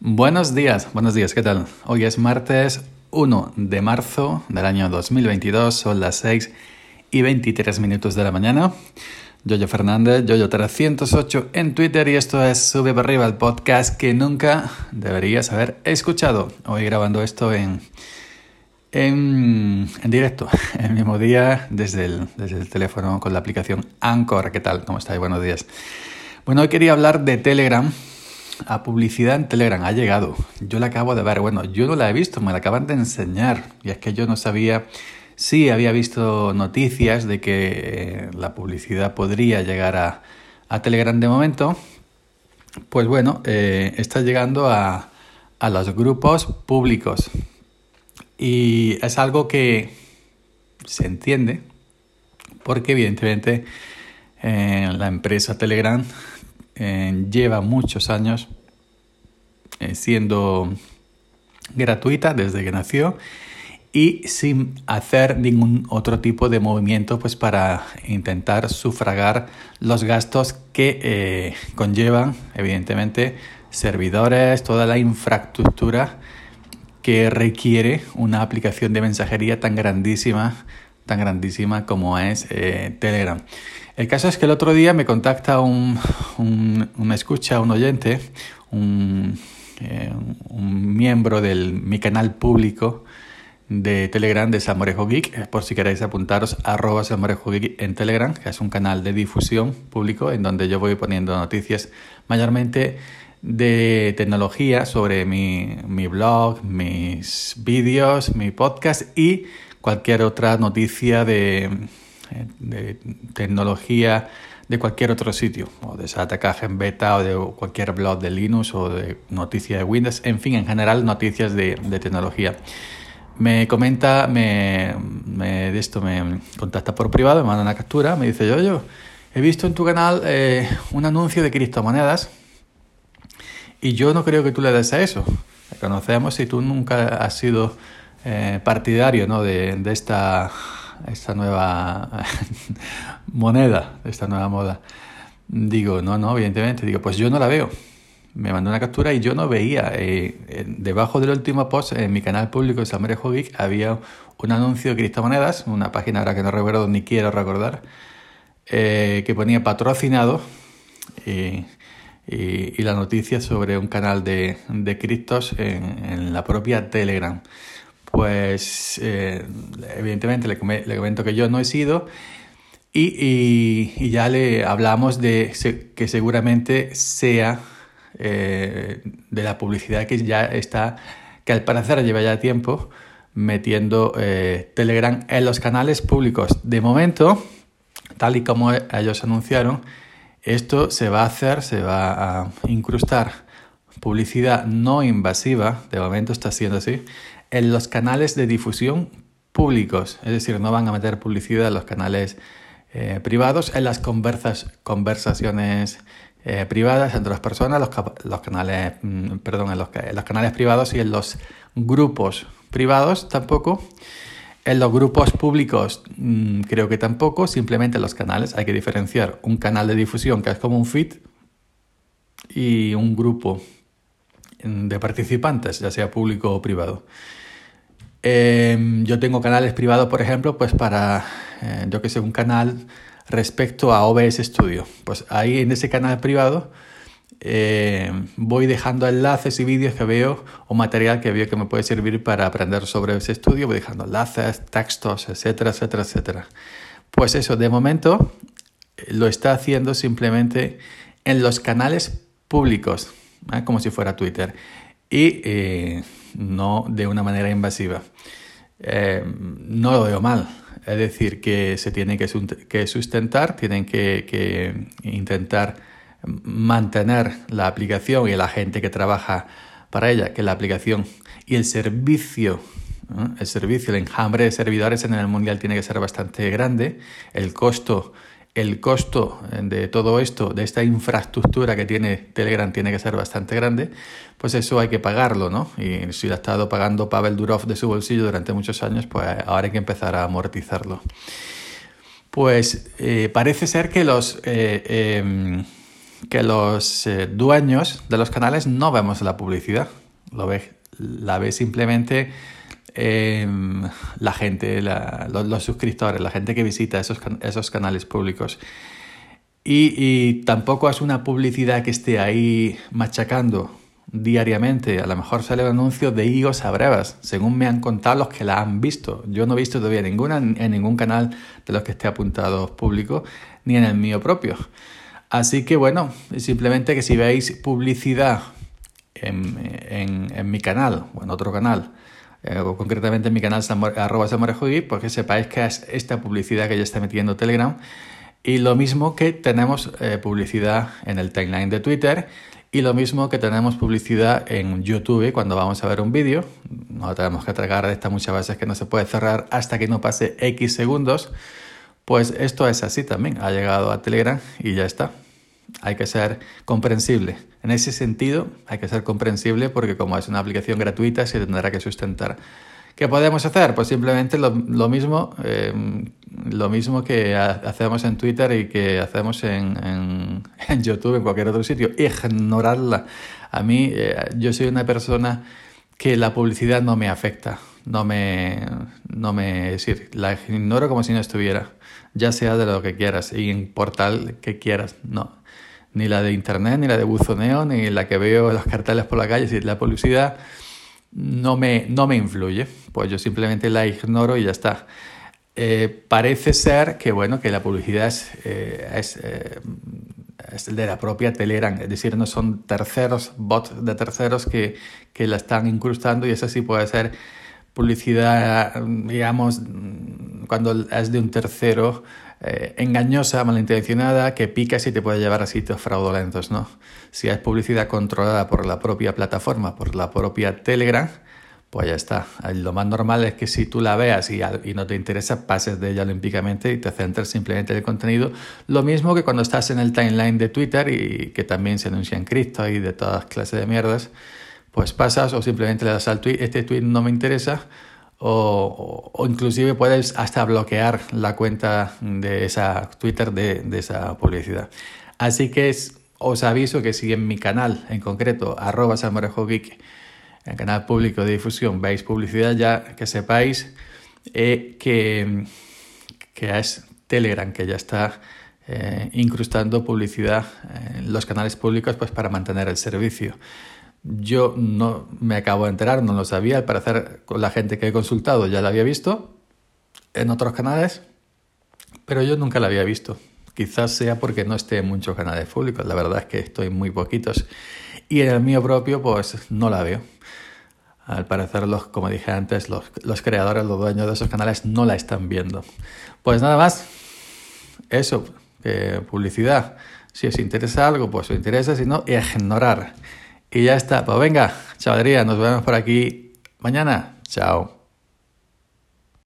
Buenos días, buenos días, ¿qué tal? Hoy es martes 1 de marzo del año 2022, son las 6 y 23 minutos de la mañana. Yoyo Fernández, Yoyo308 en Twitter y esto es Sube para arriba el podcast que nunca deberías haber escuchado. Hoy grabando esto en, en, en directo, el mismo día desde el, desde el teléfono con la aplicación Anchor. ¿Qué tal? ¿Cómo estáis? Buenos días. Bueno, hoy quería hablar de Telegram a publicidad en Telegram ha llegado. Yo la acabo de ver. Bueno, yo no la he visto, me la acaban de enseñar. Y es que yo no sabía. Sí, había visto noticias de que eh, la publicidad podría llegar a, Telegram de momento. Pues bueno, eh, está llegando a, a los grupos públicos. Y es algo que se entiende porque evidentemente eh, la empresa Telegram lleva muchos años eh, siendo gratuita desde que nació y sin hacer ningún otro tipo de movimiento pues para intentar sufragar los gastos que eh, conllevan evidentemente servidores, toda la infraestructura que requiere una aplicación de mensajería tan grandísima, tan grandísima como es Telegram. El caso es que el otro día me contacta un, un, un escucha, un oyente, un, eh, miembro de mi canal público de Telegram de Samorejo Geek, eh, por si queréis apuntaros, arroba Samorejo Geek en Telegram, que es un canal de difusión público en donde yo voy poniendo noticias mayormente de tecnología sobre mi, mi blog, mis vídeos, mi podcast y cualquier otra noticia de tecnología de cualquier otro sitio, o de SATA en beta, o de cualquier blog de Linux, o de noticias de Windows, en fin, en general noticias de, de tecnología. Me comenta, me, me, de esto me contacta por privado, me manda una captura, me dice, yo, yo, he visto en tu canal eh, un anuncio de criptomonedas y yo no creo que tú le des a eso. Conocemos y tú nunca has sido eh, partidario ¿no? de, de esta nueva moneda, esta nueva moda. Digo, no, no, evidentemente. Digo, pues yo no la veo. Me mandó una captura y yo no veía. Eh, debajo del último post en mi canal público de Samuel había un anuncio de criptomonedas, una página ahora que no recuerdo ni quiero recordar, eh, que ponía patrocinado y, la noticia sobre un canal de, de criptos en la propia Telegram pues eh, evidentemente le, comento que yo no he sido y, ya le hablamos de que seguramente sea eh, de la publicidad que ya está, que al parecer lleva ya tiempo metiendo eh, Telegram en los canales públicos. De momento, tal y como ellos anunciaron, esto se va a hacer, se va a incrustar publicidad no invasiva, de momento está siendo así, en los canales de difusión públicos, es decir, no van a meter publicidad en los canales eh, privados, en las conversas, conversaciones eh, privadas entre las personas, los, canales, mm, perdón, en los, los, canales privados y en los grupos privados tampoco. En los grupos públicos mmm, creo que tampoco, simplemente en los canales hay que diferenciar un canal de difusión que es como un feed y un grupo de participantes, ya sea público o privado. Eh, yo tengo canales privados, por ejemplo, pues para, eh, yo que sé, un canal respecto a OBS Studio. Pues ahí en ese canal privado eh, voy dejando enlaces y vídeos que veo o material que veo que me puede servir para aprender sobre ese estudio. Voy dejando enlaces, textos, etcétera, etcétera, etcétera. Pues eso, de momento lo está haciendo simplemente en los canales públicos. ¿Eh? como si fuera Twitter, y eh, no de una manera invasiva. Eh, no lo veo mal, es decir, que se tiene que sustentar, tienen que, intentar mantener la aplicación y la gente que trabaja para ella, que la aplicación y el servicio el servicio, el enjambre de servidores en el mundial tiene que ser bastante grande. El costo el costo de todo esto, de esta infraestructura que tiene Telegram, tiene que ser bastante grande, pues eso hay que pagarlo, ¿no? Y si lo ha estado pagando Pavel Durov de su bolsillo durante muchos años, pues ahora hay que empezar a amortizarlo. Pues eh, parece ser que los, eh, em, que los eh, dueños de los canales no vemos la publicidad. Lo la ve simplemente em, la gente, los, suscriptores, la gente que visita esos, esos canales públicos. Y, tampoco es una publicidad que esté ahí machacando diariamente. A lo mejor sale un anuncio de higos a brevas, según me han contado los que la han visto. Yo no he visto todavía ninguna en ningún canal de los que esté apuntado público, ni en el mío propio. Así que bueno, simplemente que si veis publicidad en, en, mi canal o en otro canal, eh, o concretamente en mi canal arroba pues que sepáis que es esta publicidad que ya está metiendo Telegram. Y lo mismo que tenemos eh, publicidad en el timeline de Twitter y lo mismo que tenemos publicidad en YouTube cuando vamos a ver un vídeo. No tenemos que tragar esta muchas veces que no se puede cerrar hasta que no pase X segundos. Pues esto es así también, ha llegado a Telegram y ya está. Hay que ser comprensible. En ese sentido, hay que ser comprensible porque como es una aplicación gratuita, se tendrá que sustentar. ¿Qué podemos hacer? Pues simplemente lo, mismo, em, lo mismo que hacemos en Twitter y que hacemos en, YouTube, en cualquier otro sitio, ignorarla. A mí, eh, yo soy una persona que la publicidad no me afecta, no me, no me, decir, la ignoro como si no estuviera ya sea de lo que quieras y en portal que quieras, no. Ni la de internet, ni la de buzoneo, ni la que veo los carteles por la calle. Si la publicidad no me, no me influye, pues yo simplemente la ignoro y ya está. Eh, parece ser que bueno que la publicidad es, eh, es, eh, de la propia Telegram, es decir, no son terceros, bots de terceros que, que la están incrustando y eso sí puede ser publicidad, digamos, cuando es de un tercero, eh, engañosa, malintencionada, que pica y te puede llevar a sitios fraudulentos, ¿no? Si es publicidad controlada por la propia plataforma, por la propia Telegram, pues ya está. Lo más normal es que si tú la veas y, y, no te interesa, pases de ella olímpicamente y te centres simplemente en el contenido. Lo mismo que cuando estás en el timeline de Twitter y que también se anuncian cripto y de todas clases de mierdas, pues pasas o simplemente le das al tweet, este tweet no me interesa, o, o, inclusive puedes hasta bloquear la cuenta de esa Twitter de, de esa publicidad. Así que os aviso que si en mi canal en concreto, arroba Geek, el canal público de difusión, veis publicidad, ya que sepáis eh, que, que es Telegram, que ya está eh, incrustando publicidad en los canales públicos pues, para mantener el servicio. Yo no me acabo de enterar, no lo sabía, al parecer con la gente que he consultado ya la había visto en otros canales, pero yo nunca la había visto. Quizás sea porque no esté en muchos canales públicos, la verdad es que estoy muy poquitos. Y en el mío propio, pues no la veo. Al parecer, los, como dije antes, los, los creadores, los dueños de esos canales no la están viendo. Pues nada más, eso, publicidad. Si os interesa algo, pues os interesa, si no, ignorar. Y ya está. Pues venga, chavalería, nos vemos por aquí mañana. Chao.